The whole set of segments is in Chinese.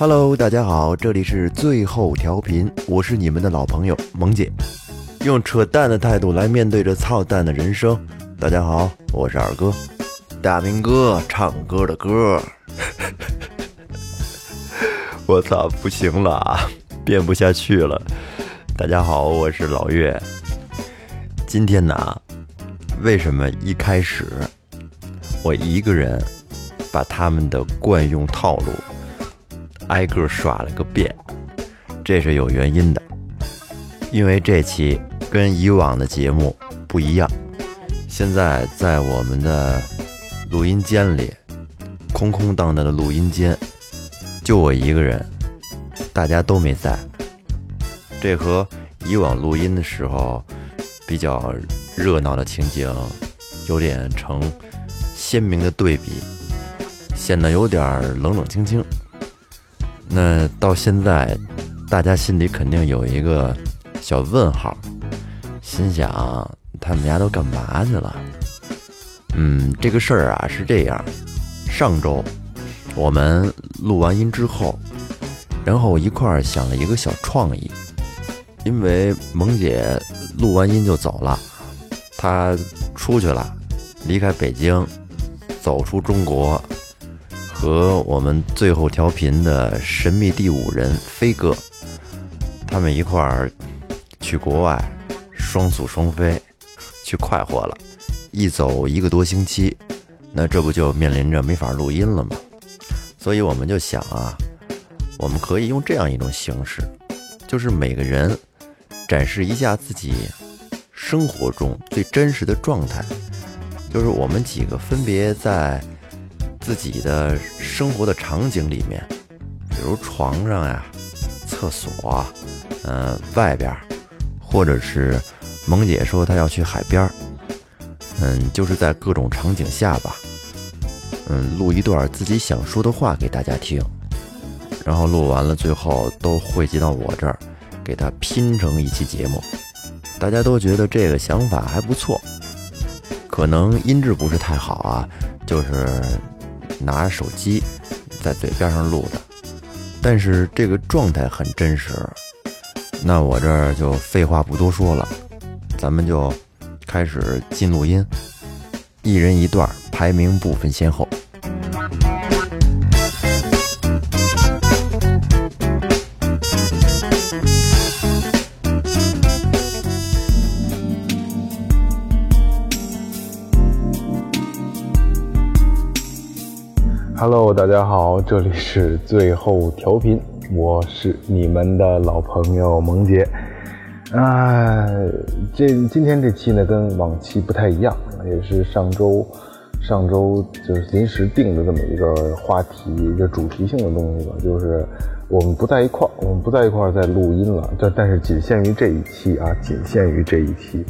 Hello，大家好，这里是最后调频，我是你们的老朋友萌姐，用扯淡的态度来面对这操蛋的人生。大家好，我是二哥，大明哥唱歌的歌。我操，不行了啊，编不下去了。大家好，我是老岳。今天呢，为什么一开始我一个人把他们的惯用套路挨个耍了个遍？这是有原因的，因为这期跟以往的节目不一样。现在在我们的录音间里，空空荡荡的录音间，就我一个人，大家都没在。这和以往录音的时候比较热闹的情景有点成鲜明的对比，显得有点冷冷清清。那到现在，大家心里肯定有一个小问号，心想他们家都干嘛去了？嗯，这个事儿啊是这样，上周我们录完音之后，然后一块儿想了一个小创意，因为萌姐录完音就走了，她出去了，离开北京，走出中国，和我们最后调频的神秘第五人飞哥，他们一块儿去国外双宿双飞，去快活了，一走一个多星期，那这不就面临着没法录音了吗？所以我们就想啊，我们可以用这样一种形式，就是每个人展示一下自己生活中最真实的状态，就是我们几个分别在自己的生活的场景里面，比如床上呀、厕所啊，嗯、外边，或者是萌姐说她要去海边儿，嗯，就是在各种场景下吧，嗯，录一段自己想说的话给大家听，然后录完了，最后都汇集到我这儿，给它拼成一期节目。大家都觉得这个想法还不错，可能音质不是太好啊，就是拿手机在嘴边上录的，但是这个状态很真实。那我这儿就废话不多说了，咱们就开始进录音，一人一段，排名不分先后。大家好，这里是最后调频，我是你们的老朋友萌姐。啊，这今天这期呢跟往期不太一样，也是上周上周就是临时定的这么一个话题，一个主题性的东西吧，就是我们不在一块儿，我们不在一块儿在录音了，但但是仅限于这一期啊，仅限于这一期，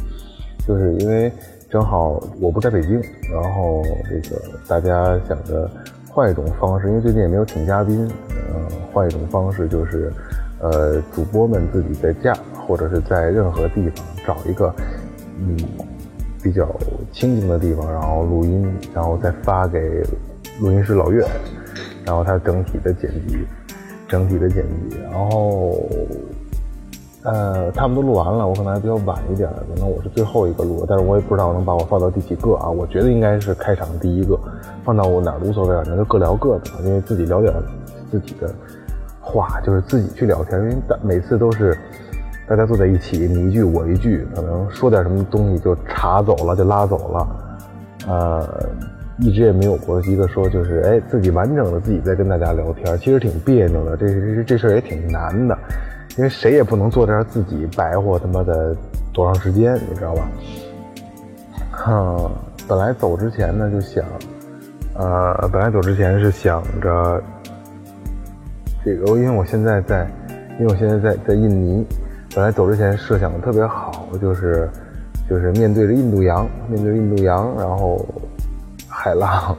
就是因为正好我不在北京，然后这个大家想着换一种方式，因为最近也没有请嘉宾，呃，换一种方式就是，呃，主播们自己在家或者是在任何地方找一个，嗯，比较清静的地方，然后录音，然后再发给录音师老岳，然后他整体的剪辑，整体的剪辑，然后呃，他们都录完了，我可能还比较晚一点，可能我是最后一个录，但是我也不知道能把我放到第几个啊。我觉得应该是开场第一个，放到我哪儿无所谓，反正就各聊各的，因为自己聊点自己的话，就是自己去聊天，因为每次都是大家坐在一起，你一句我一句，可能说点什么东西就查走了，就拉走了。呃，一直也没有过一个说就是哎自己完整的自己在跟大家聊天，其实挺别扭的，这这这事儿也挺难的，因为谁也不能坐这儿自己白活他妈的多长时间，你知道吧？哼，本来走之前呢就想，呃，本来走之前是想着这个，因为我现在在，因为我现在在在印尼，本来走之前设想的特别好，就是就是面对着印度洋，面对印度洋，然后海浪，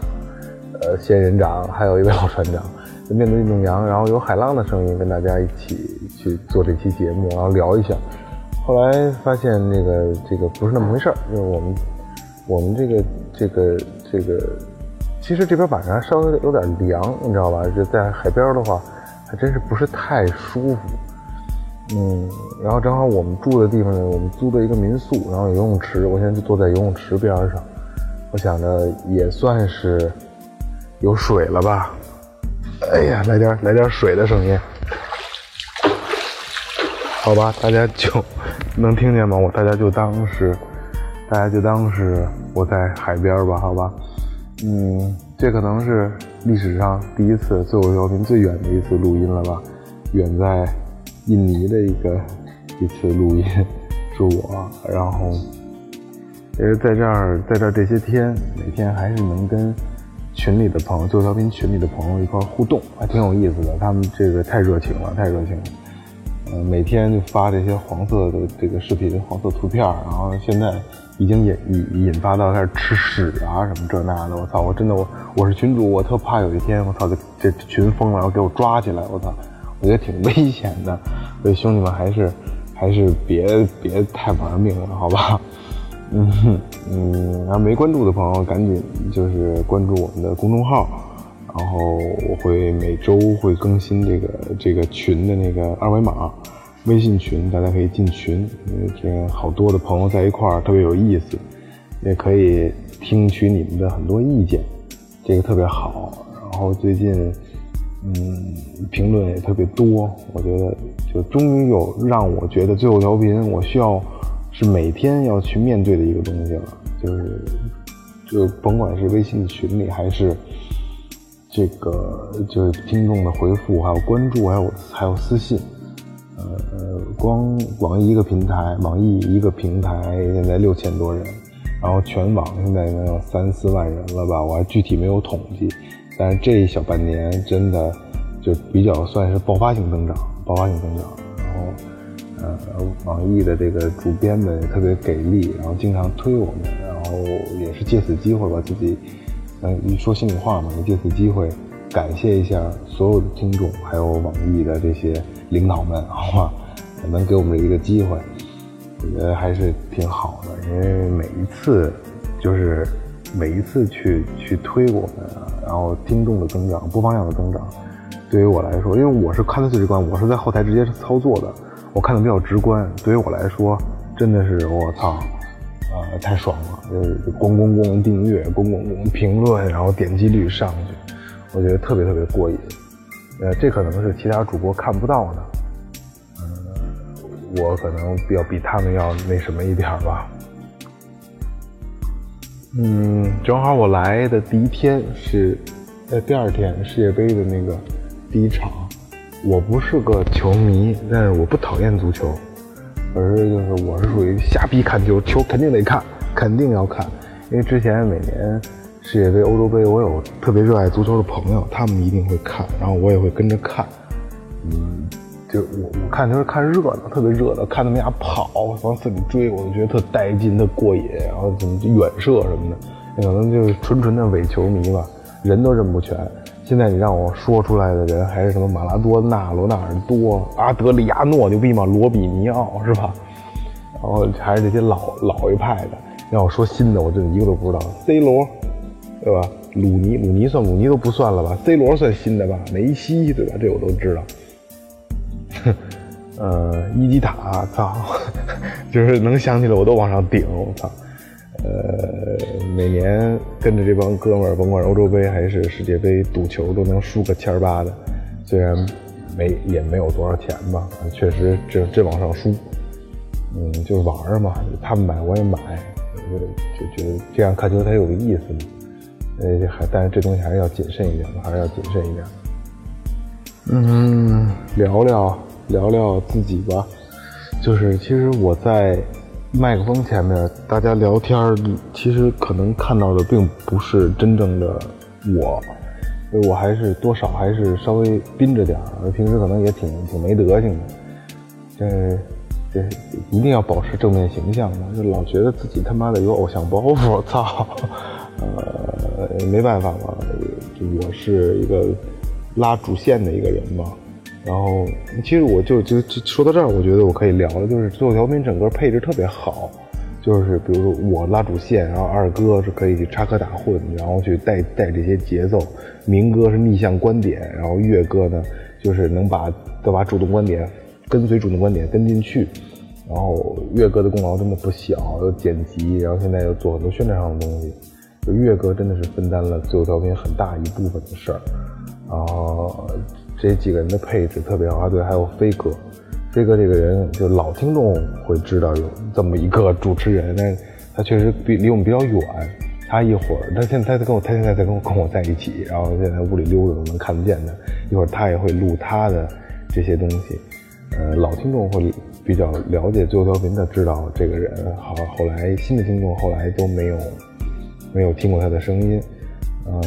呃，仙人掌，还有一位老船长，面对印度洋，然后有海浪的声音跟大家一起去做这期节目，然后聊一下。后来发现那个这个不是那么回事儿，就是我们我们这个这个这个，其实这边晚上稍微有点凉，你知道吧？就在海边的话，还真是不是太舒服。嗯，然后正好我们住的地方呢，我们租的一个民宿，然后有游泳池，我现在就坐在游泳池边上，我想着也算是有水了吧。哎呀，来点来点水的声音，好吧，大家就能听见吗？我大家就当是，大家就当是我在海边吧，好吧。嗯，这可能是历史上第一次最后调频最远的一次录音了吧，远在印尼的一个一次录音是我，然后也是在这儿，在这儿这些天，每天还是能跟群里的朋友，最后调频群里的朋友一块互动，还挺有意思的。他们这个太热情了，太热情了。每天就发这些黄色的这个视频、黄色图片，然后现在已经引引引发到开始吃屎啊什么这那的。我操！我真的我我是群主，我特怕有一天我操这这群疯了，然后给我抓起来，我操！我觉得挺危险的。所以兄弟们还是还是别别太玩命了，好吧？嗯嗯，然后没关注的朋友赶紧就是关注我们的公众号。然后我会每周会更新这个这个群的那个二维码，微信群，大家可以进群，因为这个好多的朋友在一块儿特别有意思，也可以听取你们的很多意见，这个特别好。然后最近，嗯，评论也特别多，我觉得就终于有让我觉得最后调频我需要是每天要去面对的一个东西了，就是就甭管是微信群里还是。这个就是听众的回复，还有关注，还有还有私信，呃，光网易一个平台，网易一个平台现在六千多人，然后全网现在能有三四万人了吧？我还具体没有统计，但是这一小半年真的就比较算是爆发性增长，爆发性增长。然后，呃，网易的这个主编们也特别给力，然后经常推我们，然后也是借此机会把自己。嗯，你说心里话嘛，也借此机会感谢一下所有的听众，还有网易的这些领导们，好吗？能给我们一个机会，我觉得还是挺好的。因为每一次，就是每一次去去推我们，然后听众的增长、播放量的增长，对于我来说，因为我是看的最直观，我是在后台直接操作的，我看的比较直观。对于我来说，真的是我操！啊，太爽了！就是咣咣咣订阅，咣咣咣评论，然后点击率上去，我觉得特别特别过瘾。呃，这可能是其他主播看不到的。嗯，我可能要比他们要那什么一点吧。嗯，正好我来的第一天是，在第二天世界杯的那个第一场。我不是个球迷，但是我不讨厌足球。而是就是我是属于瞎逼看球，球肯定得看，肯定要看，因为之前每年世界杯、欧洲杯，我有特别热爱足球的朋友，他们一定会看，然后我也会跟着看。嗯，就我我看就是看热闹，特别热闹，看他们俩跑往死里追，我就觉得特带劲、特过瘾，然后怎么远射什么的，可能就是纯纯的伪球迷吧，人都认不全。现在你让我说出来的人还是什么马拉多纳、罗纳尔多、阿德里亚诺牛逼吗？罗比尼奥是吧？然后还是这些老老一派的。让我说新的，我真的一个都不知道。C 罗，对吧？鲁尼，鲁尼算鲁尼都不算了吧？C 罗算新的吧？梅西，对吧？这我都知道。哼，呃，伊基塔，操，就是能想起来我都往上顶，我操。呃，每年跟着这帮哥们儿，甭管欧洲杯还是世界杯，赌球都能输个千儿八的。虽然没也没有多少钱吧，确实这这往上输。嗯，就是玩嘛，他们买我也买，就，就觉得这样看球才有意思嘛。呃，还但是这东西还是要谨慎一点，还是要谨慎一点。嗯，聊聊聊聊自己吧，就是其实我在麦克风前面，大家聊天，其实可能看到的并不是真正的我，我还是多少还是稍微憋着点儿，平时可能也挺挺没德行的，这这一定要保持正面形象嘛，就老觉得自己他妈的有偶像包袱，操，呃，没办法嘛，就我是一个。拉主线的一个人嘛，然后其实我就就就说到这儿，我觉得我可以聊了，就是最后调频整个配置特别好，就是比如说我拉主线，然后二哥是可以插科打诨，然后去带带这些节奏，明哥是逆向观点，然后岳哥呢就是能把都把主动观点跟随主动观点跟进去，然后岳哥的功劳真的不小，又剪辑，然后现在又做很多宣传上的东西，就岳哥真的是分担了最后调频很大一部分的事儿。然后这几个人的配置特别好啊，对，还有飞哥，飞哥这个人就老听众会知道有这么一个主持人，但他确实比离我们比较远，他一会儿他现在他跟我他现在在跟我跟我在一起，然后现在屋里溜达都能看得见他，一会儿他也会录他的这些东西，呃，老听众会比较了解最后调频的知道这个人，好，后来新的听众后来都没有没有听过他的声音，呃。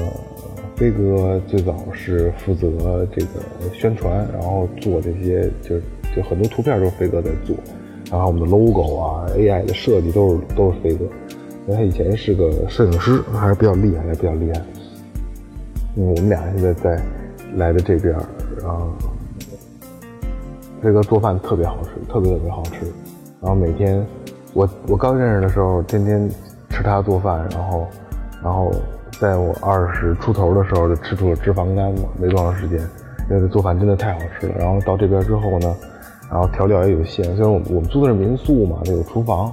飞哥最早是负责这个宣传，然后做这些，就就很多图片都是飞哥在做，然后我们的 logo 啊，AI 的设计都是都是飞哥，因为他以前是个摄影师，还是比较厉害，还比较厉害。嗯，我们俩现在在来的这边，然后飞哥做饭特别好吃，特别特别好吃。然后每天我我刚认识的时候，天天吃他做饭，然后然后。在我二十出头的时候就吃出了脂肪肝嘛，没多长时间，因为做饭真的太好吃了。然后到这边之后呢，然后调料也有限，虽然我我们租的是民宿嘛，那有厨房，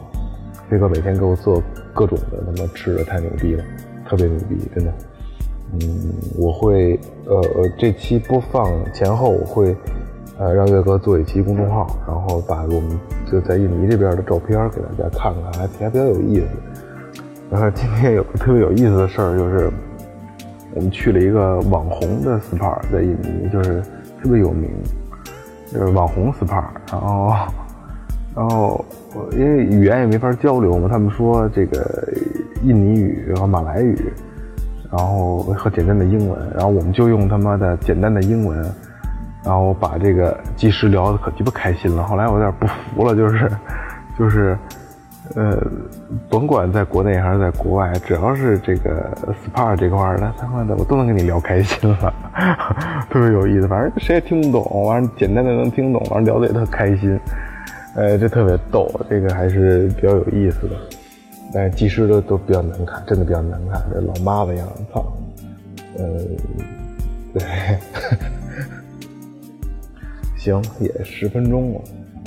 飞哥每天给我做各种的他妈吃的太牛逼了，特别牛逼，真的。嗯，我会呃呃这期播放前后我会呃让岳哥做一期公众号，然后把我们就在印尼这边的照片给大家看看，还还比较有意思。然后今天有个特别有意思的事儿，就是我们去了一个网红的 SPA，在印尼，就是特别有名，就是网红 SPA。然后，然后因为语言也没法交流嘛，他们说这个印尼语和马来语，然后和简单的英文，然后我们就用他妈的简单的英文，然后把这个技师聊的可鸡巴开心了。后来我有点不服了，就是，就是。呃，甭管在国内还是在国外，只要是这个 SPA 这块儿的，他妈的我都能跟你聊开心了，特别有意思。反正谁也听不懂，完了简单的能听懂，完了聊的也特开心。呃，这特别逗，这个还是比较有意思的。但是技师都都比较难看，真的比较难看，这老妈子样，操。呃，对，行，也十分钟了，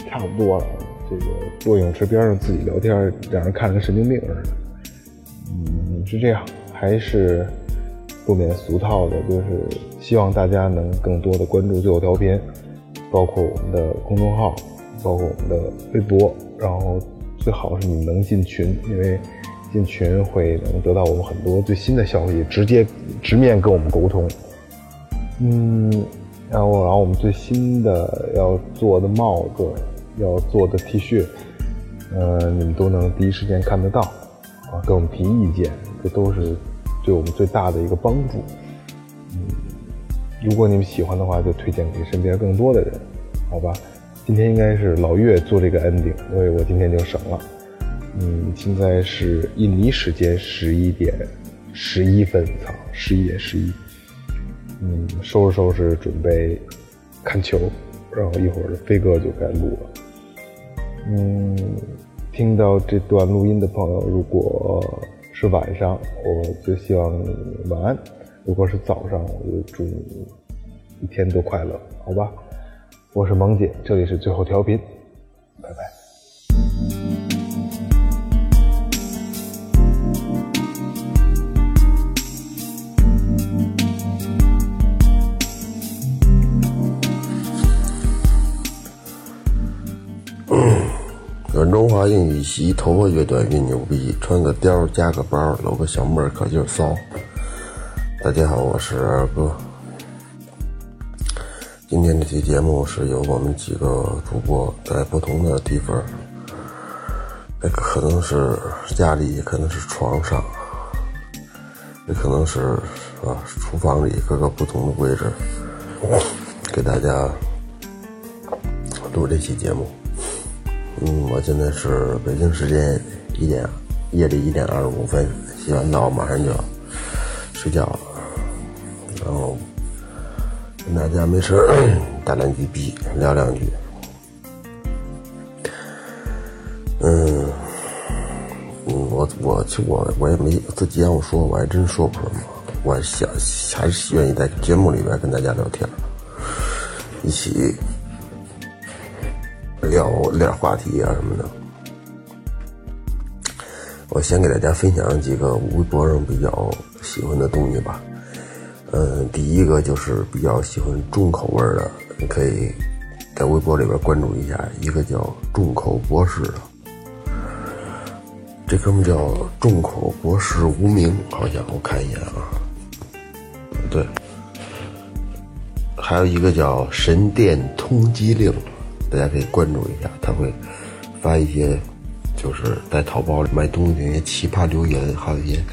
差不多了。这个坐泳池边上自己聊天，让人看着跟神经病似的。嗯，是这样，还是不免俗套的，就是希望大家能更多的关注最后调频，包括我们的公众号，包括我们的微博，然后最好是你能进群，因为进群会能得到我们很多最新的消息，直接直面跟我们沟通。嗯，然后然后我们最新的要做的帽子。要做的 T 恤，呃，你们都能第一时间看得到，啊，给我们提意见，这都是对我们最大的一个帮助。嗯，如果你们喜欢的话，就推荐给身边更多的人，好吧？今天应该是老岳做这个 ending，所以我今天就省了。嗯，现在是印尼时间十一点十一分，操，十一点十一。嗯，收拾收拾，准备看球，然后一会儿飞哥就该录了。嗯，听到这段录音的朋友，如果是晚上，我就希望你晚安；如果是早上，我就祝你一天都快乐，好吧？我是萌姐，这里是最后调频，洗头发越短越牛逼，穿个貂加个包，搂个小妹儿可劲儿骚。大家好，我是二哥。今天这期节目是由我们几个主播在不同的地方，那可能是家里，可能是床上，也可能是啊厨房里各个不同的位置，给大家录这期节目。嗯，我现在是北京时间一点，夜里一点二十五分，洗完澡马上就要睡觉了，然后跟大家没事儿打两句逼，聊两句。嗯，嗯，我我其实我我也没自己让我说，我还真说不出什么。我想还是愿意在节目里边跟大家聊天，一起。聊聊话题啊什么的，我先给大家分享几个微博上比较喜欢的东西吧。嗯，第一个就是比较喜欢重口味的，你可以在微博里边关注一下，一个叫重口博士的，这哥们叫重口博士无名，好像我看一眼啊，对，还有一个叫神殿通缉令。大家可以关注一下，他会发一些就是在淘宝里卖东西那些奇葩留言，还有一些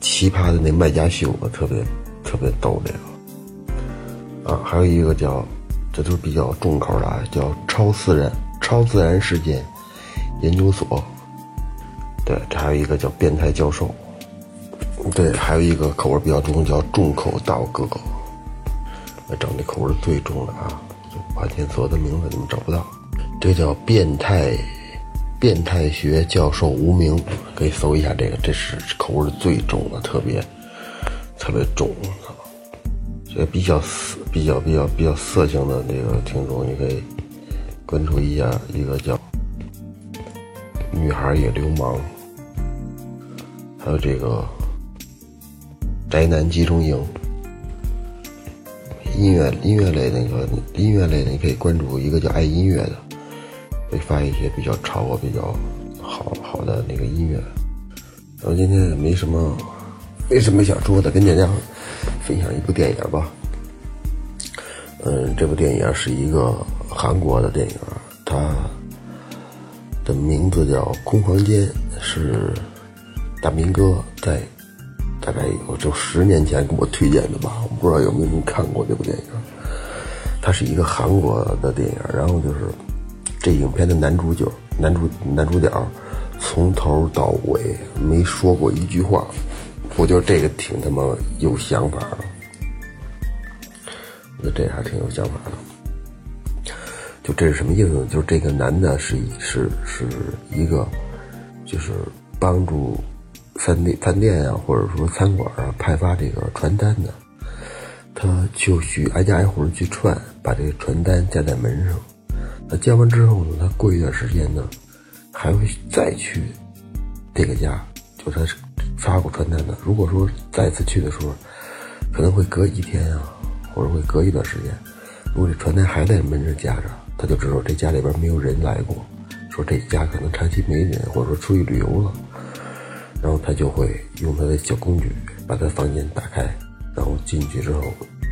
奇葩的那卖家秀，特别特别逗这个。啊，还有一个叫，这都是比较重口的，啊，叫超自然超自然事件研究所。对，这还有一个叫变态教授。对，还有一个口味比较重，叫重口道哥哥。我整这口味最重的啊。把前所的名字你们找不到，这叫变态，变态学教授无名，可以搜一下这个，这是口味最重的，特别特别重，这比较色，比较比较比较色情的这个听众，你可以关注一下一个叫女孩也流氓，还有这个宅男集中营。音乐音乐类那个音乐类的，你可以关注一个叫爱音乐的，会发一些比较潮、比较好好的那个音乐。然后今天也没什么没什么想说的，跟大家分享一部电影吧。嗯，这部电影是一个韩国的电影，它的名字叫《空房间》，是大明哥在。大概有就十年前给我推荐的吧，我不知道有没有人看过这部电影。它是一个韩国的电影，然后就是这影片的男主角，男主男主角从头到尾没说过一句话，我觉得这个挺他妈有想法的，我觉得这还挺有想法的。就这是什么意思呢？就是这个男的是是是一个，就是帮助。饭店、饭店啊，或者说餐馆啊，派发这个传单的，他就去挨家挨户的去串，把这个传单夹在门上。那夹完之后呢，他过一段时间呢，还会再去这个家，就他发过传单的。如果说再次去的时候，可能会隔一天啊，或者会隔一段时间。如果这传单还在门上夹着，他就知道这家里边没有人来过，说这家可能长期没人，或者说出去旅游了。然后他就会用他的小工具把他房间打开，然后进去之后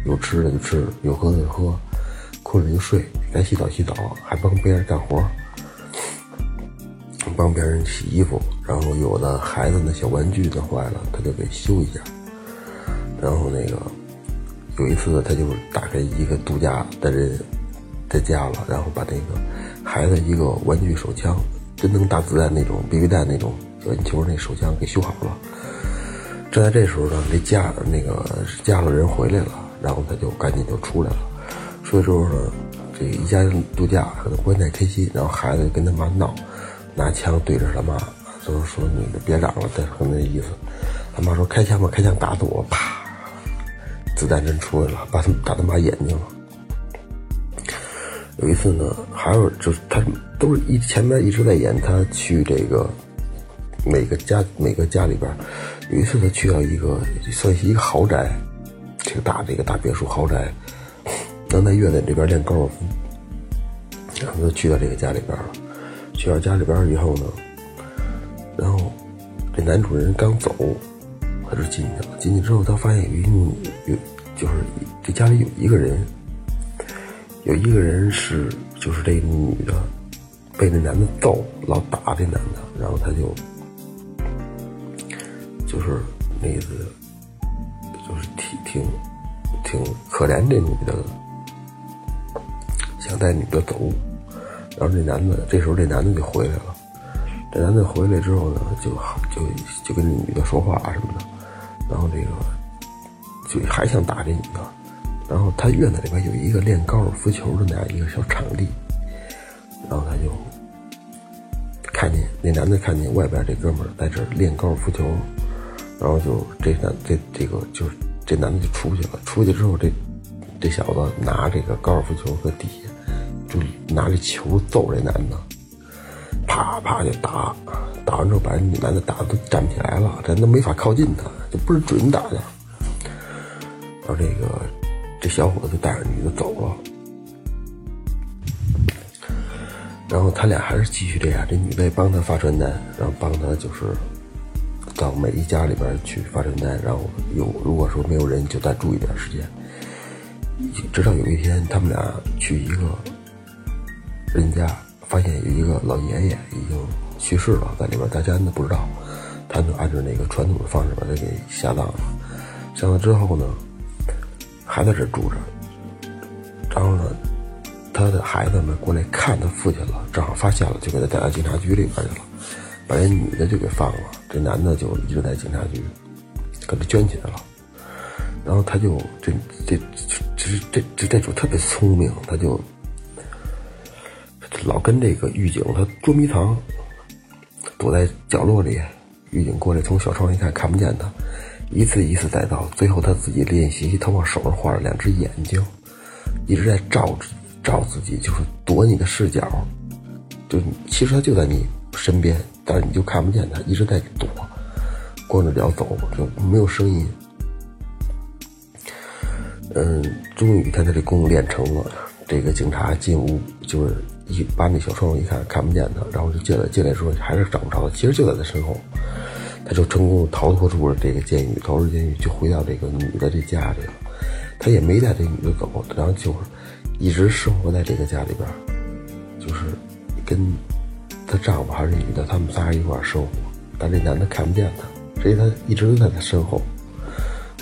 有吃的就吃，有喝的就喝，困了就睡，该洗澡洗澡，还帮别人干活，帮别人洗衣服。然后有的孩子的小玩具的坏了，他就给修一下。然后那个有一次他就打开一个度假的人在家了，然后把那个孩子一个玩具手枪，真能打子弹那种 BB 弹那种。篮球那手枪给修好了，正在这时候呢，这家那个家里人回来了，然后他就赶紧就出来了。出来之后呢，这一家人度假可能不太开心，然后孩子跟他妈闹，拿枪对着他妈，就是说你别嚷了，带那意思。他妈说开枪吧，开枪打死我，啪，子弹真出来了，把他打他妈眼睛了。有一次呢，还有就是他都是一前面一直在演他去这个。每个家每个家里边，有一次他去到一个算是一个豪宅，挺大的一个大别墅豪宅，能在院子里边练高尔夫，然后就去到这个家里边了。去到家里边以后呢，然后这男主人刚走，他就进去了。进去之后，他发现有一女，有就是这家里有一个人，有一个人是就是这个女的被那男的揍，老打这男的，然后他就就是那意思就是挺挺挺可怜这女的，想带女的走。然后这男的这时候这男的就回来了，这男的回来之后呢，就就就跟这女的说话什么的，然后这个就还想打这女的，然后他院子里边有一个练高尔夫球的那样一个小场地，然后他就看见那男的看见外边这哥们在这练高尔夫球，然后就这男这这个就是这男的就出去了，出去之后这这小子拿这个高尔夫球搁底下。就拿着球揍这男的，啪啪就打，打完之后把这女男的打的都站不起来了，这都没法靠近他，就不是准打的。然后这个这小伙子就带着女的走了，然后他俩还是继续这样，这女的也帮他发传单，然后帮他就是到每一家里边去发传单，然后有如果说没有人，就再住一点时间。直到有一天，他们俩去一个。人家发现有一个老爷爷已经去世了，在里边大家都不知道，他就按照那个传统的方式把他给下葬了。下葬之后呢，还在这住着。然后呢，他的孩子们过来看他父亲了，正好发现了，就给他带到警察局里边去了，把这女的就给放了，这男的就一直在警察局，给他圈起来了。然后他就这这这这这这主特别聪明，他就。老跟这个狱警他捉迷藏，躲在角落里，狱警过来从小窗一看看不见他，一次一次再到，最后他自己练习，他往手上画了两只眼睛，一直在照照自己，就是躲你的视角，就其实他就在你身边，但是你就看不见他，一直在躲，光着脚走，就没有声音。嗯，终于他这功夫练成了，这个警察进屋就是。一把那小窗户一看，看不见他，然后就进来。进来时候还是找不着他，其实就在他身后。他就成功逃脱出了这个监狱，逃出监狱就回到这个女的这家里了。他也没带这女的走，然后就是一直生活在这个家里边，就是跟她丈夫还是女的，他们仨一块生活。但这男的看不见她，所以她一直都在她身后。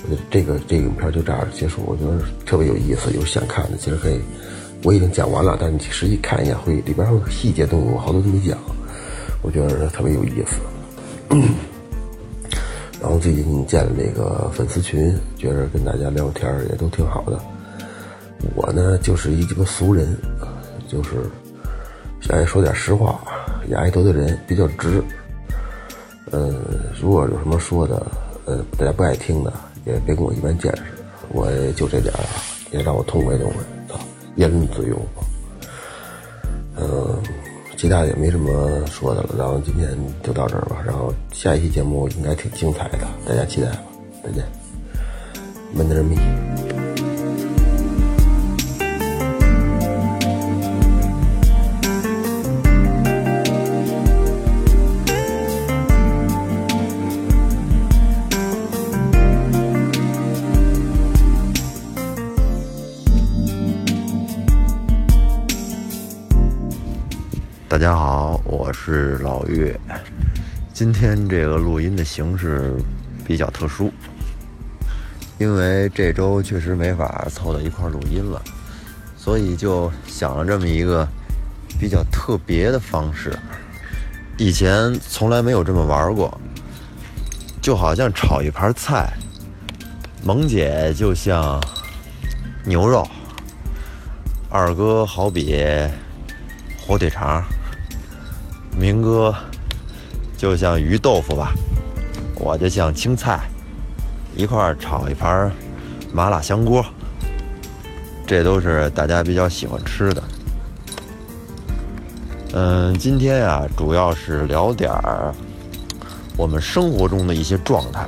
我觉得这个这影片就这样结束，我觉得特别有意思。有想看的，其实可以。我已经讲完了，但是你实际看一眼，会里边有细节东西，我好多都没讲，我觉得特别有意思。然后最近建了那个粉丝群，觉得跟大家聊天也都挺好的。我呢就是一个俗人，就是爱说点实话，也爱得罪人，比较直。嗯，如果有什么说的，呃，大家不爱听的，也别跟我一般见识，我也就这点儿，也让我痛快痛快。言论自由，嗯，其他也没什么说的了。然后今天就到这儿吧。然后下一期节目应该挺精彩的，大家期待吧。再见，门德人民。大家好，我是老岳。今天这个录音的形式比较特殊，因为这周确实没法凑到一块录音了，所以就想了这么一个比较特别的方式。以前从来没有这么玩过，就好像炒一盘菜，萌姐就像牛肉，二哥好比火腿肠。明哥就像鱼豆腐吧，我就像青菜，一块儿炒一盘麻辣香锅，这都是大家比较喜欢吃的。嗯，今天呀，主要是聊点儿我们生活中的一些状态。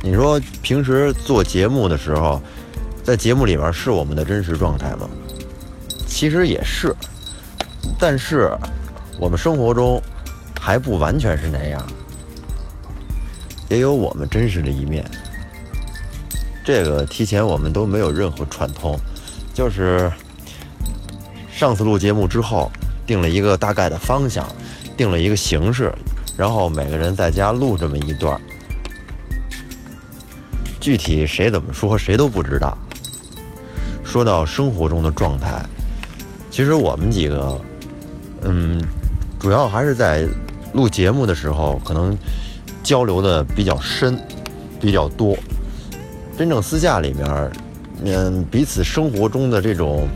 你说平时做节目的时候，在节目里面是我们的真实状态吗？其实也是。但是我们生活中还不完全是那样，也有我们真实的一面。这个提前我们都没有任何串通，就是上次录节目之后定了一个大概的方向，定了一个形式，然后每个人在家录这么一段。具体谁怎么说，谁都不知道。说到生活中的状态，其实我们几个，嗯，主要还是在录节目的时候，可能交流的比较深，比较多。真正私下里面，嗯，彼此生活中的这种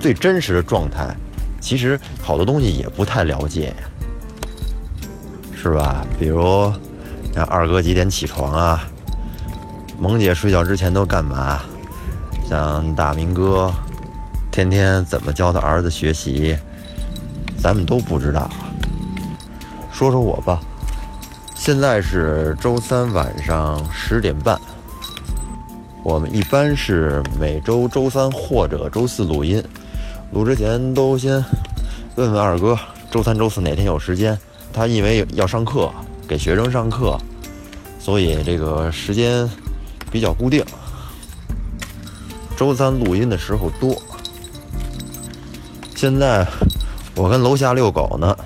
最真实的状态，其实好多东西也不太了解，是吧？比如，像二哥几点起床啊？萌姐睡觉之前都干嘛？像大明哥，天天怎么教他儿子学习，咱们都不知道。说说我吧，现在是周三晚上十点半。我们一般是每周周三或者周四录音，录之前都先问问二哥，周三、周四哪天有时间？他因为要上课，给学生上课，所以这个时间。比较固定，周三录音的时候多。现在我跟楼下遛狗呢，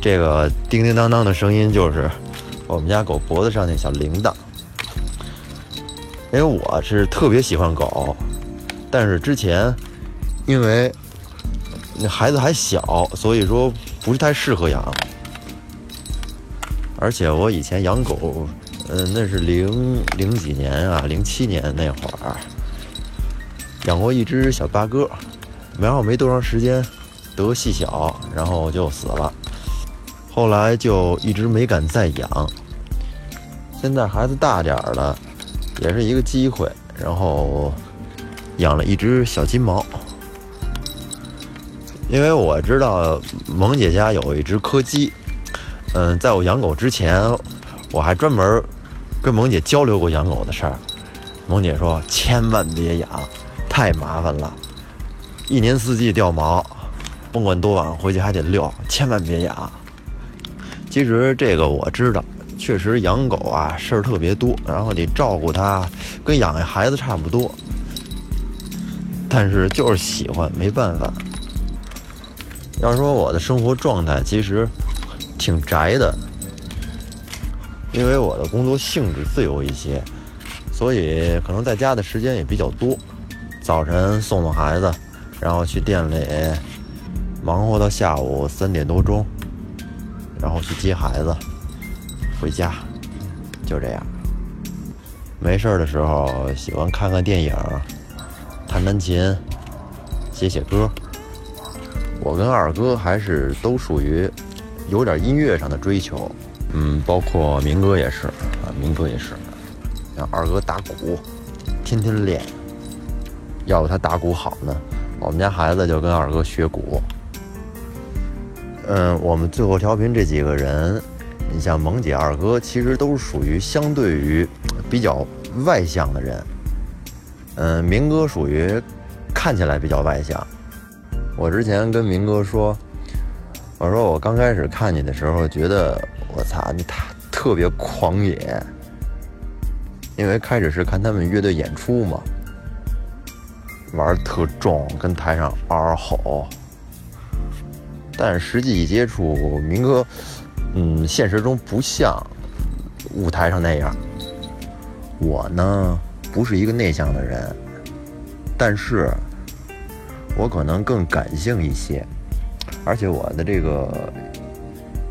这个叮叮当当的声音就是我们家狗脖子上那小铃铛。因为我是特别喜欢狗，但是之前因为那孩子还小，所以说不是太适合养。而且我以前养狗。嗯，那是零零几年啊，零七年那会儿，养过一只小八哥，然后没多长时间得细小，然后就死了。后来就一直没敢再养。现在孩子大点儿了，也是一个机会，然后养了一只小金毛。因为我知道萌姐家有一只柯基，嗯，在我养狗之前，我还专门。跟萌姐交流过养狗的事儿，萌姐说千万别养，太麻烦了，一年四季掉毛，甭管多晚回去还得遛，千万别养。其实这个我知道，确实养狗啊事儿特别多，然后得照顾它，跟养孩子差不多。但是就是喜欢，没办法。要说我的生活状态，其实挺宅的。因为我的工作性质自由一些，所以可能在家的时间也比较多。早晨送送孩子，然后去店里忙活到下午三点多钟，然后去接孩子回家，就这样。没事的时候喜欢看看电影，弹弹琴，写写歌。我跟二哥还是都属于有点音乐上的追求。嗯，包括明哥也是啊，明哥也是。像二哥打鼓，天天练。要不他打鼓好呢，我们家孩子就跟二哥学鼓。嗯，我们最后调频这几个人，你像萌姐、二哥，其实都是属于相对于比较外向的人。嗯，明哥属于看起来比较外向。我之前跟明哥说，我说我刚开始看你的时候觉得。我操，你他特别狂野，因为开始是看他们乐队演出嘛，玩特重，跟台上嗷嗷吼。但实际一接触，明哥，嗯，现实中不像舞台上那样。我呢，不是一个内向的人，但是我可能更感性一些，而且我的这个。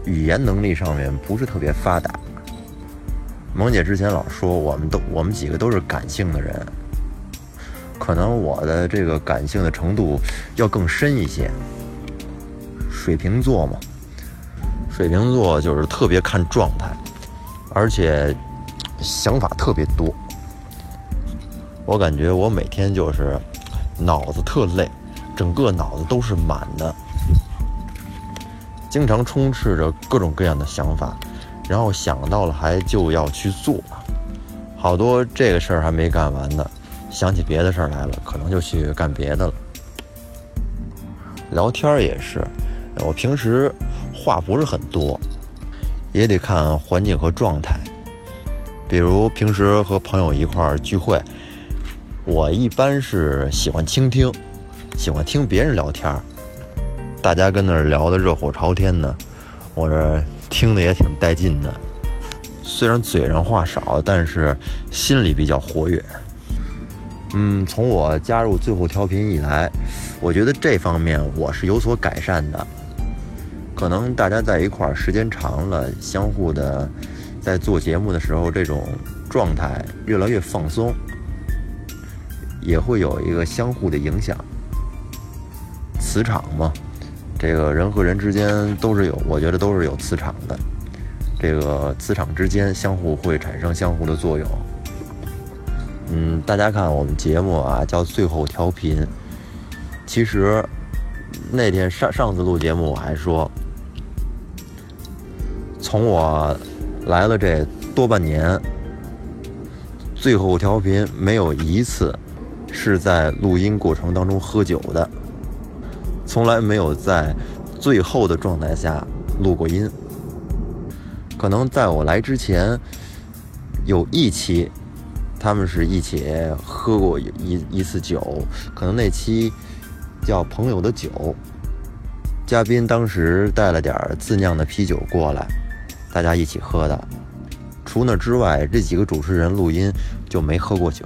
语言能力上面不是特别发达。萌姐之前老说，我们都我们几个都是感性的人，可能我的这个感性的程度要更深一些。水瓶座嘛，水瓶座就是特别看状态，而且想法特别多。我感觉我每天就是脑子特累，整个脑子都是满的。经常充斥着各种各样的想法，然后想到了还就要去做，好多这个事儿还没干完呢，想起别的事儿来了，可能就去干别的了。聊天儿也是，我平时话不是很多，也得看环境和状态。比如平时和朋友一块儿聚会，我一般是喜欢倾听，喜欢听别人聊天儿。大家跟那儿聊得热火朝天的，我这听的也挺带劲的。虽然嘴上话少，但是心里比较活跃。嗯，从我加入最后调频以来，我觉得这方面我是有所改善的。可能大家在一块儿时间长了，相互的在做节目的时候，这种状态越来越放松，也会有一个相互的影响。磁场嘛，这个人和人之间都是有，我觉得都是有磁场的。这个磁场之间相互会产生相互的作用。嗯，大家看我们节目啊，叫最后调频。其实那天上上次录节目我还说，从我来了这多半年，最后调频没有一次是在录音过程当中喝酒的，从来没有在最后的状态下录过音。可能在我来之前有一期。他们是一起喝过一一次酒，可能那期叫“朋友的酒”，嘉宾当时带了点自酿的啤酒过来，大家一起喝的。除那之外，这几个主持人录音就没喝过酒。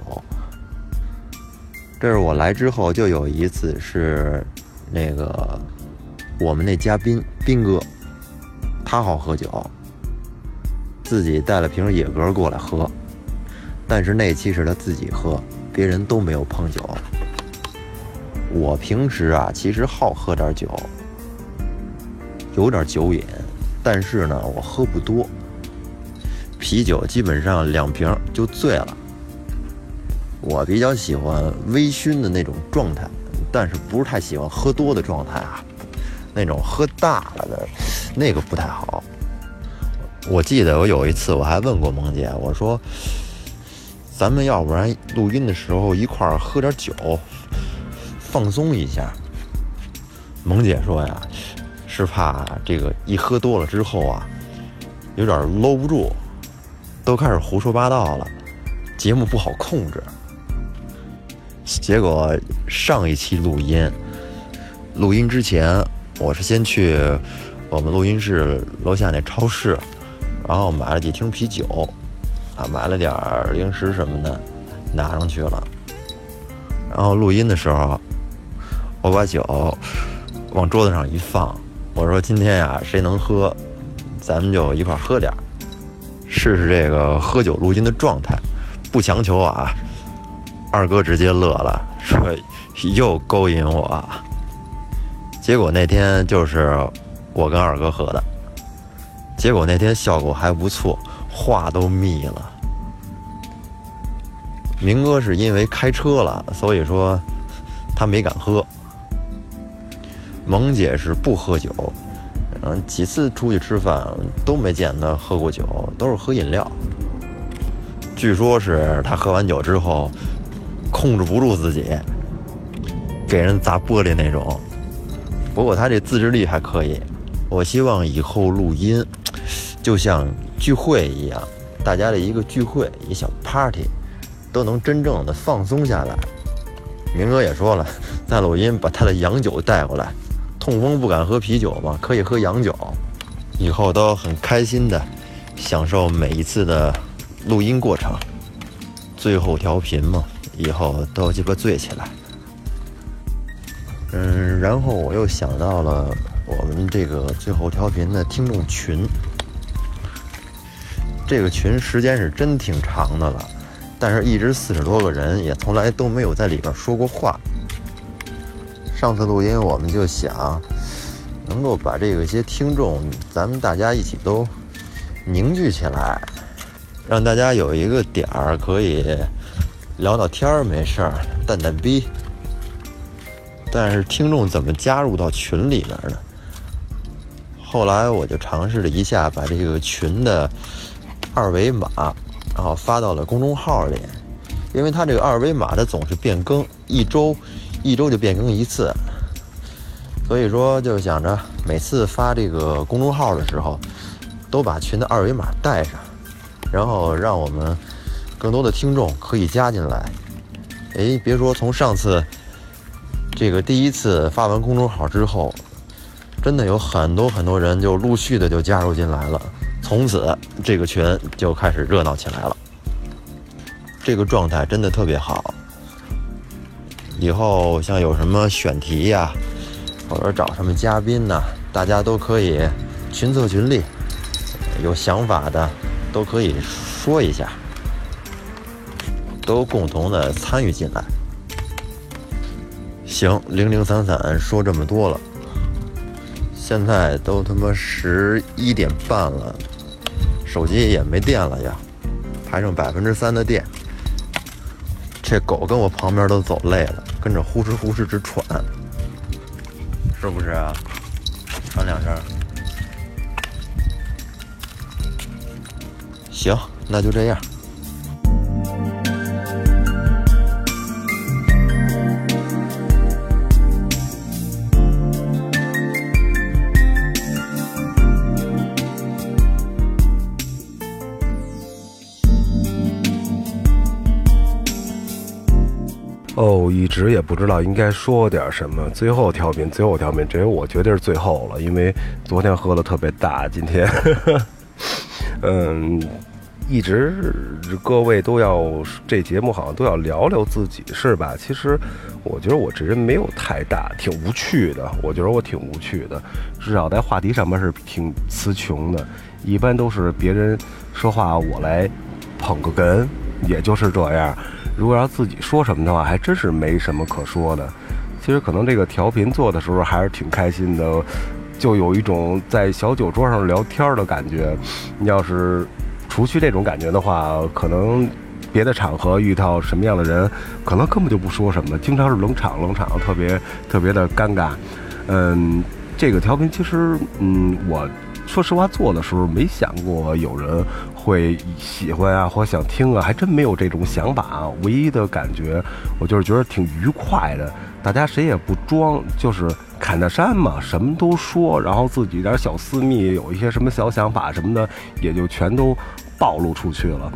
这是我来之后就有一次是那个我们那嘉宾斌哥，他好喝酒，自己带了瓶野格过来喝。但是那期是他自己喝，别人都没有碰酒。我平时啊，其实好喝点酒，有点酒瘾，但是呢，我喝不多。啤酒基本上两瓶就醉了。我比较喜欢微醺的那种状态，但是不是太喜欢喝多的状态啊。那种喝大了的，那个不太好。我记得我有一次我还问过萌姐，我说。咱们要不然录音的时候一块儿喝点酒，放松一下。萌姐说呀，是怕这个一喝多了之后啊，有点搂不住，都开始胡说八道了，节目不好控制。结果上一期录音，录音之前我是先去我们录音室楼下那超市，然后买了几听啤酒。啊买了点零食什么的，拿上去了。然后录音的时候，我把酒往桌子上一放，我说：“今天呀，谁能喝，咱们就一块喝点试试这个喝酒录音的状态，不强求啊。”二哥直接乐了，说：“又勾引我。”结果那天就是我跟二哥喝的，结果那天效果还不错。话都密了。明哥是因为开车了，所以说他没敢喝。萌姐是不喝酒，嗯，几次出去吃饭都没见她喝过酒，都是喝饮料。据说是她喝完酒之后控制不住自己，给人砸玻璃那种。不过她这自制力还可以。我希望以后录音就像。聚会一样，大家的一个聚会，一小 party，都能真正的放松下来。明哥也说了，在录音把他的洋酒带过来，痛风不敢喝啤酒嘛，可以喝洋酒，以后都很开心的享受每一次的录音过程。最后调频嘛，以后都鸡巴醉起来。嗯，然后我又想到了我们这个最后调频的听众群。这个群时间是真挺长的了，但是一直四十多个人，也从来都没有在里边说过话。上次录音我们就想，能够把这个些听众，咱们大家一起都凝聚起来，让大家有一个点儿可以聊聊天儿，没事儿，淡淡逼。但是听众怎么加入到群里面呢？后来我就尝试了一下，把这个群的。二维码，然后发到了公众号里，因为它这个二维码它总是变更，一周一周就变更一次，所以说就想着每次发这个公众号的时候，都把群的二维码带上，然后让我们更多的听众可以加进来。哎，别说从上次这个第一次发完公众号之后，真的有很多很多人就陆续的就加入进来了，从此这个群就开始热闹起来了。这个状态真的特别好。以后像有什么选题呀、或者找什么嘉宾呐、大家都可以群策群力，有想法的都可以说一下，都共同的参与进来。行，零零散散说这么多了，现在都他妈十一点半了，手机也没电了呀，还剩百分之三的电。这狗跟我旁边都走累了，跟着呼哧呼哧直喘，是不是啊？喘两声。行，那就这样。一直也不知道应该说点什么。最后调频，最后调频，这回我绝对是最后了，因为昨天喝的特别大，今天，嗯，一直各位都要这节目好像都要聊聊自己是吧？其实我觉得我这人没有太大，挺无趣的。我觉得我挺无趣的，至少在话题上面是挺词穷的。一般都是别人说话我来捧个哏，也就是这样。如果要自己说什么的话，还真是没什么可说的。其实可能这个调频做的时候还是挺开心的，就有一种在小酒桌上聊天的感觉。要是除去这种感觉的话，可能别的场合遇到什么样的人，可能根本就不说什么，经常是冷场冷场，特别特别的尴尬。嗯，这个调频其实，嗯，我说实话做的时候没想过有人会喜欢啊，或想听啊，还真没有这种想法啊。唯一的感觉，我就是觉得挺愉快的，大家谁也不装，就是侃大山嘛，什么都说，然后自己点小私密，有一些什么小想法什么的，也就全都暴露出去了，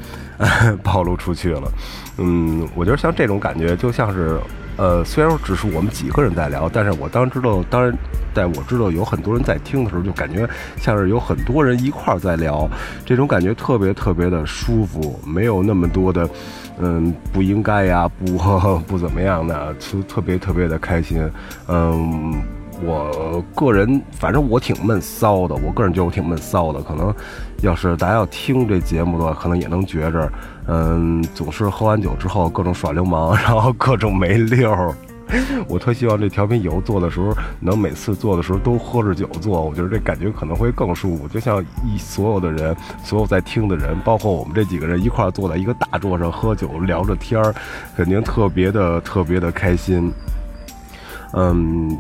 暴露出去了。嗯，我觉得像这种感觉，就像是，呃，虽然说只是我们几个人在聊，但是我当知道，当然，在我知道有很多人在听的时候，就感觉像是有很多人一块儿在聊，这种感觉特别特别的舒服，没有那么多的，嗯，不应该呀，不不怎么样的，就特别特别的开心，嗯。我个人反正我挺闷骚的，我个人觉得我挺闷骚的。可能要是大家要听这节目的话，可能也能觉着，嗯，总是喝完酒之后各种耍流氓，然后各种没溜儿。我特希望这调频以后做的时候，能每次做的时候都喝着酒做，我觉得这感觉可能会更舒服。就像一所有的人，所有在听的人，包括我们这几个人一块坐在一个大桌上喝酒聊着天儿，肯定特别的特别的开心。嗯。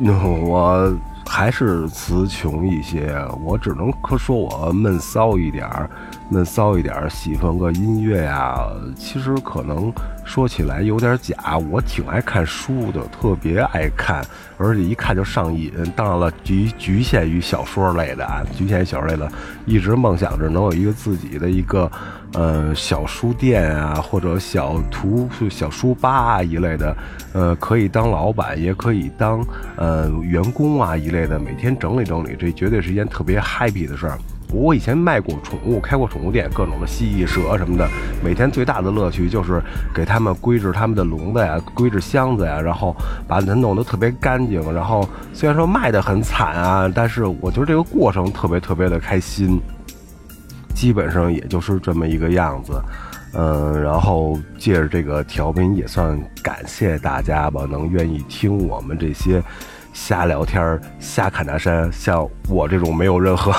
那我还是词穷一些，我只能说我闷骚一点儿，闷骚一点儿，喜欢个音乐呀。其实可能说起来有点假，我挺爱看书的，特别爱看，而且一看就上瘾。当然了，局局限于小说类的啊，局限于小说类的，一直梦想着能有一个自己的一个。呃，小书店啊，或者小图小书吧啊一类的，呃，可以当老板，也可以当呃员工啊一类的，每天整理整理，这绝对是一件特别 happy 的事儿。我以前卖过宠物，开过宠物店，各种的蜥蜴、蛇什么的，每天最大的乐趣就是给他们归置他们的笼子呀，归置箱子呀，然后把它弄得特别干净。然后虽然说卖的很惨啊，但是我觉得这个过程特别特别的开心。基本上也就是这么一个样子，嗯，然后借着这个调频也算感谢大家吧，能愿意听我们这些瞎聊天、瞎侃大山，像我这种没有任何、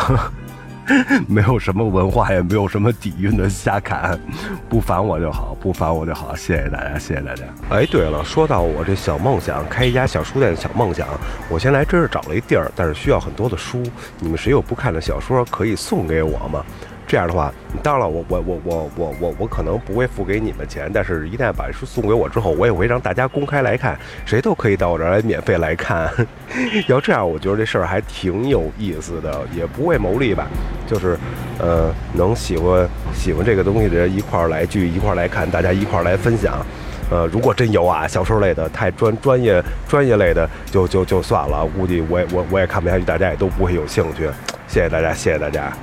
没有什么文化也没有什么底蕴的瞎侃，不烦我就好，不烦我就好，谢谢大家，谢谢大家。哎，对了，说到我这小梦想，开一家小书店的小梦想，我先来真是找了一地儿，但是需要很多的书，你们谁有不看的小说可以送给我吗？这样的话，当然了，我我我我我我我可能不会付给你们钱，但是一旦把书送给我之后，我也会让大家公开来看，谁都可以到我这儿来免费来看。要这样，我觉得这事儿还挺有意思的，也不为牟利吧，就是呃，能喜欢喜欢这个东西的人一块儿来聚，一块儿来看，大家一块儿来分享。呃，如果真有啊，小说类的太专专业专业类的就就就算了，估计我也我我也看不下去，大家也都不会有兴趣。谢谢大家，谢谢大家。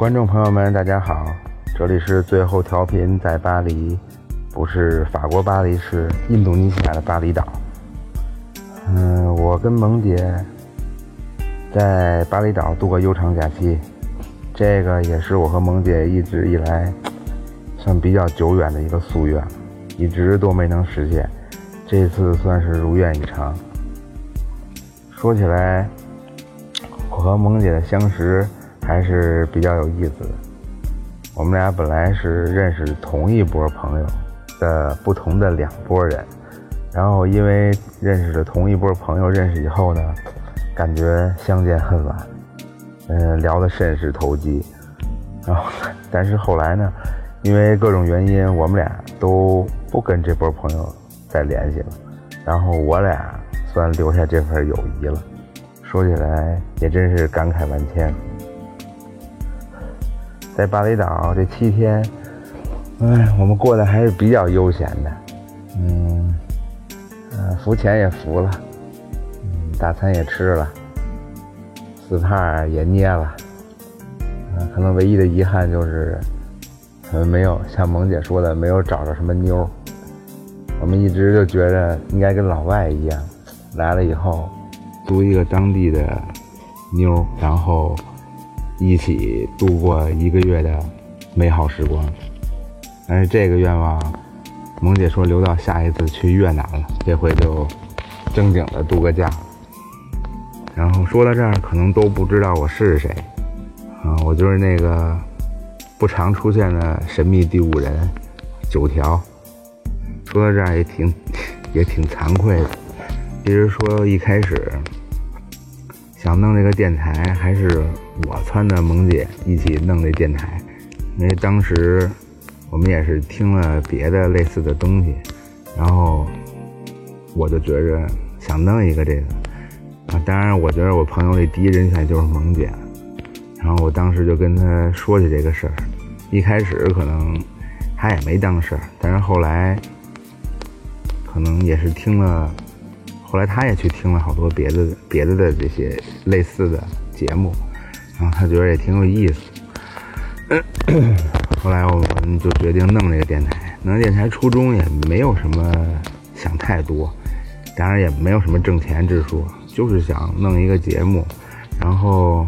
观众朋友们，大家好，这里是最后调频，在巴黎，不是法国巴黎，是印度尼西亚的巴厘岛。嗯，我跟萌姐在巴厘岛度过悠长假期，这个也是我和萌姐一直以来算比较久远的一个夙愿，一直都没能实现，这次算是如愿以偿。说起来，我和萌姐的相识。还是比较有意思的。我们俩本来是认识同一波朋友的不同的两拨人，然后因为认识了同一波朋友，认识以后呢，感觉相见恨晚，嗯，聊得甚是投机。然后，但是后来呢，因为各种原因，我们俩都不跟这波朋友再联系了，然后我俩算留下这份友谊了。说起来也真是感慨万千。在巴厘岛这七天，哎，我们过得还是比较悠闲的，嗯，呃，浮潜也浮了，嗯，大餐也吃了，死帕也捏了，可能唯一的遗憾就是，嗯，没有像萌姐说的，没有找着什么妞。我们一直就觉着应该跟老外一样，来了以后，租一个当地的妞，然后。一起度过一个月的美好时光，但是这个愿望，萌姐说留到下一次去越南了。这回就正经的度个假。然后说到这儿，可能都不知道我是谁啊，我就是那个不常出现的神秘第五人九条。说到这儿也挺也挺惭愧的，其实说一开始。想弄这个电台，还是我撺掇萌姐一起弄这电台，因为当时我们也是听了别的类似的东西，然后我就觉着想弄一个这个啊。当然，我觉得我朋友里第一人选就是萌姐，然后我当时就跟她说起这个事儿。一开始可能她也没当事儿，但是后来可能也是听了。后来他也去听了好多别的别的的这些类似的节目，然后他觉得也挺有意思。后来我们就决定弄这个电台。弄电台初衷也没有什么想太多，当然也没有什么挣钱之说，就是想弄一个节目，然后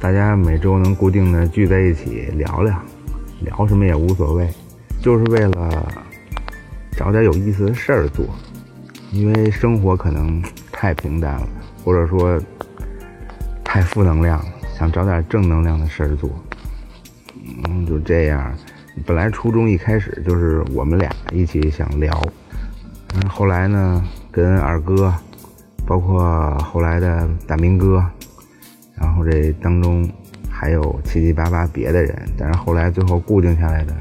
大家每周能固定的聚在一起聊聊，聊什么也无所谓，就是为了找点有意思的事儿做。因为生活可能太平淡了，或者说太负能量了，想找点正能量的事儿做。嗯，就这样。本来初衷一开始就是我们俩一起想聊，嗯，后来呢，跟二哥，包括后来的大明哥，然后这当中还有七七八八别的人，但是后来最后固定下来的。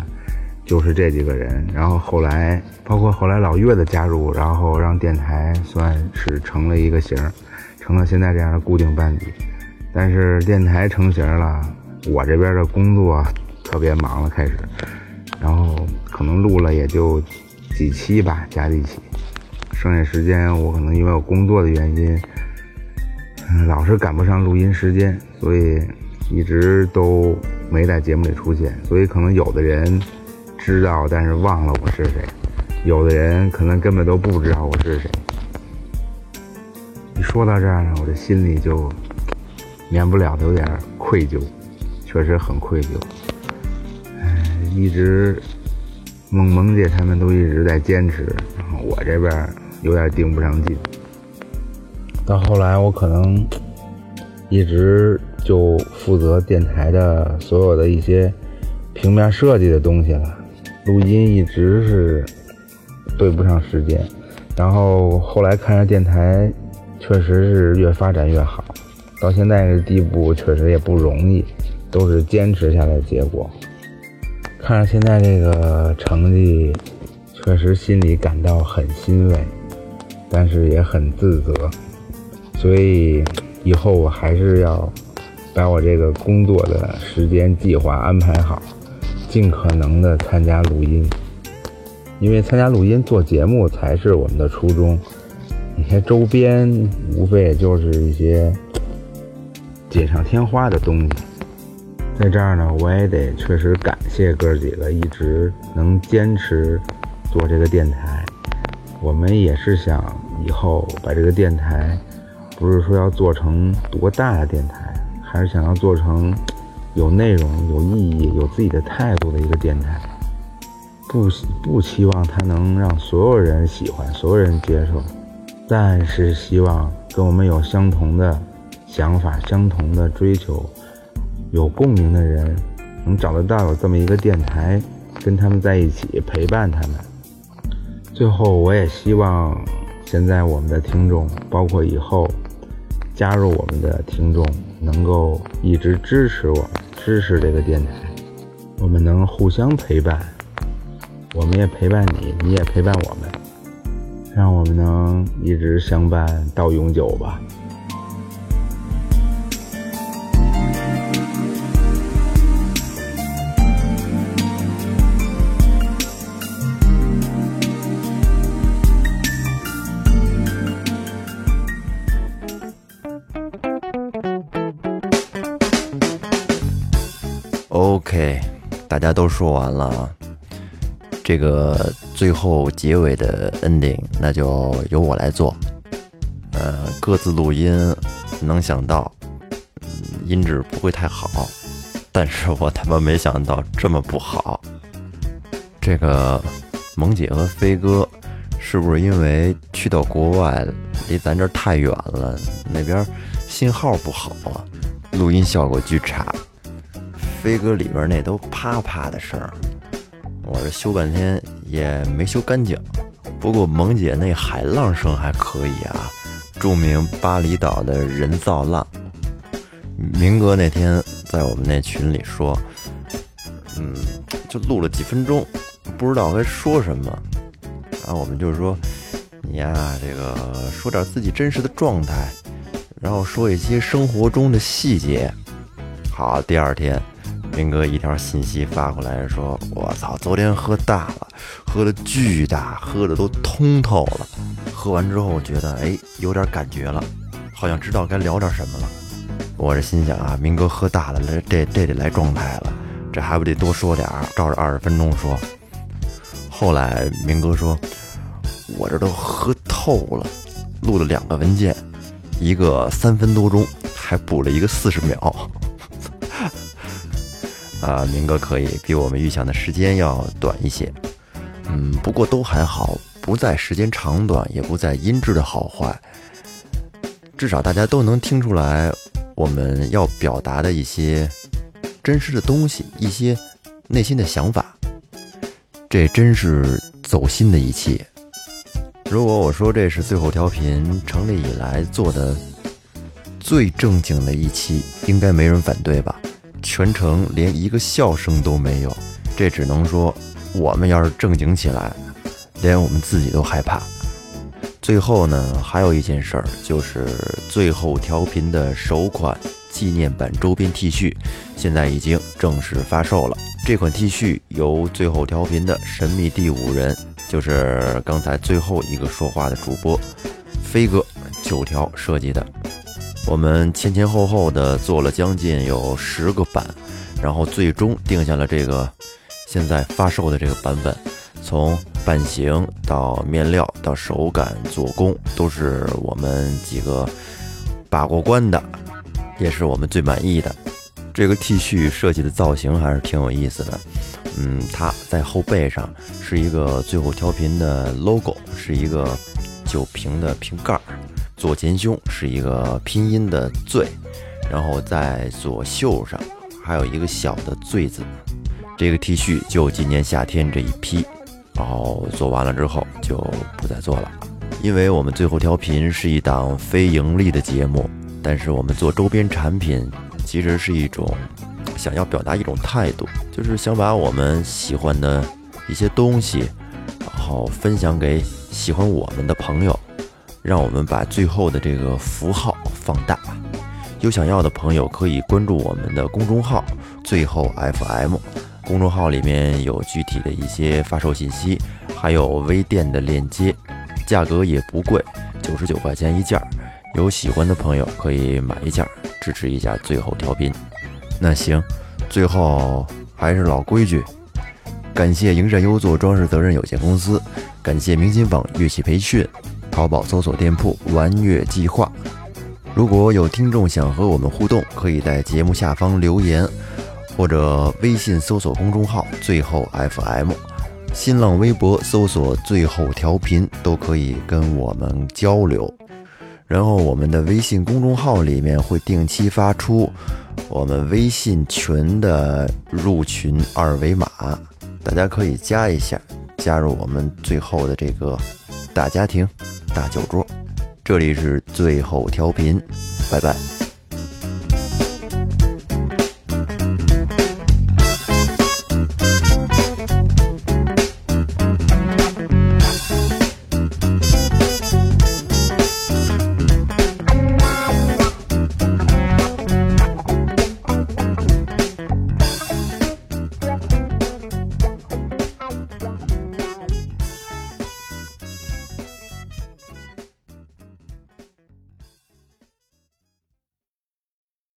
就是这几个人，然后后来包括后来老岳的加入，然后让电台算是成了一个型，成了现在这样的固定班底。但是电台成型了，我这边的工作特别忙了，开始，然后可能录了也就几期吧，加在一起，剩下时间我可能因为我工作的原因，老是赶不上录音时间，所以一直都没在节目里出现，所以可能有的人。知道，但是忘了我是谁。有的人可能根本都不知道我是谁。一说到这儿呢，我这心里就免不了的有点愧疚，确实很愧疚。哎，一直萌萌姐他们都一直在坚持，我这边有点盯不上劲。到后来，我可能一直就负责电台的所有的一些平面设计的东西了。录音一直是对不上时间，然后后来看着电台确实是越发展越好，到现在这地步确实也不容易，都是坚持下来的结果。看着现在这个成绩，确实心里感到很欣慰，但是也很自责。所以以后我还是要把我这个工作的时间计划安排好，尽可能的参加录音，因为参加录音做节目才是我们的初衷。那些周边无非也就是一些锦上添花的东西。在这儿呢，我也得确实感谢哥几个一直能坚持做这个电台。我们也是想以后把这个电台，不是说要做成多大的电台，还是想要做成有内容、有意义、有自己的态度的一个电台。不不期望它能让所有人喜欢、所有人接受，但是希望跟我们有相同的想法、相同的追求。有共鸣的人能找得到有这么一个电台，跟他们在一起陪伴他们。最后，我也希望现在我们的听众，包括以后加入我们的听众，能够一直支持我，支持这个电台。我们能互相陪伴，我们也陪伴你，你也陪伴我们，让我们能一直相伴到永久吧。大家都说完了，这个最后结尾的 ending 那就由我来做。呃，各自录音，能想到，音质不会太好，但是我他妈没想到这么不好。这个萌姐和飞哥是不是因为去到国外，离咱这太远了，那边信号不好啊，录音效果巨差。飞哥里边那都啪啪的声，我这修半天也没修干净。不过萌姐那海浪声还可以啊，著名巴厘岛的人造浪。明哥那天在我们那群里说，嗯，就录了几分钟，不知道该说什么。然后我们就说，你呀，这个说点自己真实的状态，然后说一些生活中的细节。好，第二天。明哥一条信息发过来，说：“我操，昨天喝大了，喝的巨大，喝的都通透了。喝完之后觉得，哎，有点感觉了，好像知道该聊点什么了。我这心想啊，明哥喝大了，这这得来状态了，这还不得多说点儿，照着二十分钟说。后来明哥说，我这都喝透了，录了两个文件，一个三分多钟，还补了一个四十秒。”啊，明哥可以比我们预想的时间要短一些，嗯，不过都还好，不在时间长短，也不在音质的好坏，至少大家都能听出来我们要表达的一些真实的东西，一些内心的想法，这真是走心的一期。如果我说这是最后调频成立以来做的最正经的一期，应该没人反对吧？全程连一个笑声都没有，这只能说我们要是正经起来，连我们自己都害怕。最后呢，还有一件事儿，就是最后调频的首款纪念版周边 T 恤，现在已经正式发售了。这款 T 恤由最后调频的神秘第五人，就是刚才最后一个说话的主播飞哥九条设计的。我们前前后后的做了将近有十个版，然后最终定下了这个现在发售的这个版本。从版型到面料到手感做工，都是我们几个把过关的，也是我们最满意的。这个 T 恤设计的造型还是挺有意思的。嗯，它在后背上是一个最后调频的 logo，是一个酒瓶的瓶盖儿。左前胸是一个拼音的“最”，然后在左袖上还有一个小的“最”字。这个 T 恤就今年夏天这一批，然后做完了之后就不再做了，因为我们最后调频是一档非盈利的节目，但是我们做周边产品其实是一种想要表达一种态度，就是想把我们喜欢的一些东西，然后分享给喜欢我们的朋友，让我们把最后的这个符号放大。有想要的朋友可以关注我们的公众号“最后 FM”。公众号里面有具体的一些发售信息，还有微店的链接，价格也不贵，九十九块钱一件儿。有喜欢的朋友可以买一件，支持一下最后调频。那行，最后还是老规矩，感谢营山优作装饰责任有限公司，感谢明星坊乐器培训，淘宝搜索店铺“玩乐计划”。如果有听众想和我们互动，可以在节目下方留言。或者微信搜索公众号“最后 FM”，新浪微博搜索“最后调频”都可以跟我们交流。然后我们的微信公众号里面会定期发出我们微信群的入群二维码，大家可以加一下，加入我们最后的这个大家庭、大酒桌。这里是最后调频，拜拜。